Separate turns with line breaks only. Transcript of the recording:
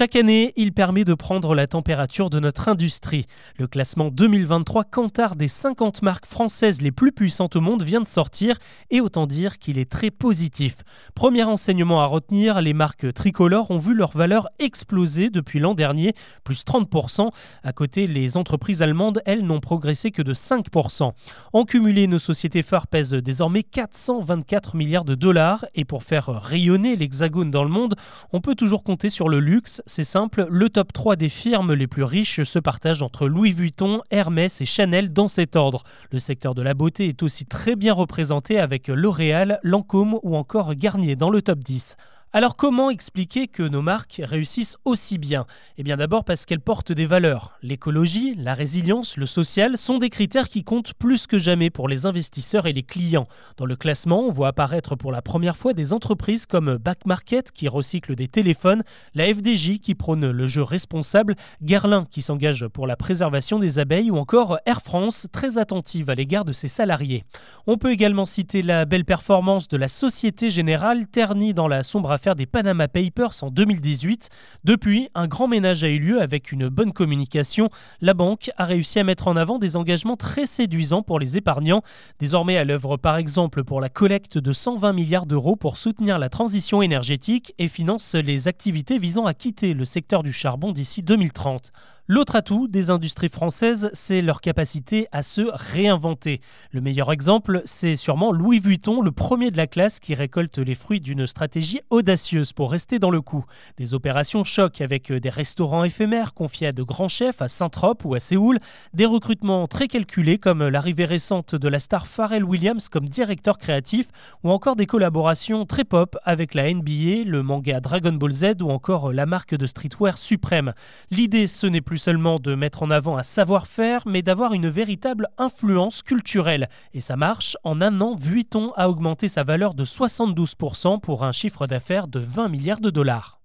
Chaque année, il permet de prendre la température de notre industrie. Le classement 2023 Kantar des 50 marques françaises les plus puissantes au monde vient de sortir et autant dire qu'il est très positif. Premier enseignement à retenir, les marques tricolores ont vu leur valeur exploser depuis l'an dernier, plus 30%. À côté, les entreprises allemandes, elles, n'ont progressé que de 5%. En cumulé, nos sociétés phares pèsent désormais 424 milliards de dollars et pour faire rayonner l'hexagone dans le monde, on peut toujours compter sur le luxe c'est simple, le top 3 des firmes les plus riches se partage entre Louis Vuitton, Hermès et Chanel dans cet ordre. Le secteur de la beauté est aussi très bien représenté avec L'Oréal, Lancôme ou encore Garnier dans le top 10. Alors comment expliquer que nos marques réussissent aussi bien? Eh bien d'abord parce qu'elles portent des valeurs. L'écologie, la résilience, le social sont des critères qui comptent plus que jamais pour les investisseurs et les clients. Dans le classement, on voit apparaître pour la première fois des entreprises comme Back Market qui recycle des téléphones, la FDJ qui prône le jeu responsable, Guerlain qui s'engage pour la préservation des abeilles ou encore Air France très attentive à l'égard de ses salariés. On peut également citer la belle performance de la Société Générale ternie dans la sombre faire des Panama Papers en 2018. Depuis, un grand ménage a eu lieu avec une bonne communication. La banque a réussi à mettre en avant des engagements très séduisants pour les épargnants. Désormais à l'œuvre par exemple pour la collecte de 120 milliards d'euros pour soutenir la transition énergétique et finance les activités visant à quitter le secteur du charbon d'ici 2030. L'autre atout des industries françaises, c'est leur capacité à se réinventer. Le meilleur exemple, c'est sûrement Louis Vuitton, le premier de la classe qui récolte les fruits d'une stratégie audacieuse pour rester dans le coup. Des opérations choc avec des restaurants éphémères confiés à de grands chefs à Saint-Trope ou à Séoul, des recrutements très calculés comme l'arrivée récente de la star Pharrell Williams comme directeur créatif ou encore des collaborations très pop avec la NBA, le manga Dragon Ball Z ou encore la marque de streetwear Suprême. L'idée, ce n'est plus seulement de mettre en avant un savoir-faire, mais d'avoir une véritable influence culturelle. Et ça marche. En un an, Vuitton a augmenté sa valeur de 72% pour un chiffre d'affaires de 20 milliards de dollars.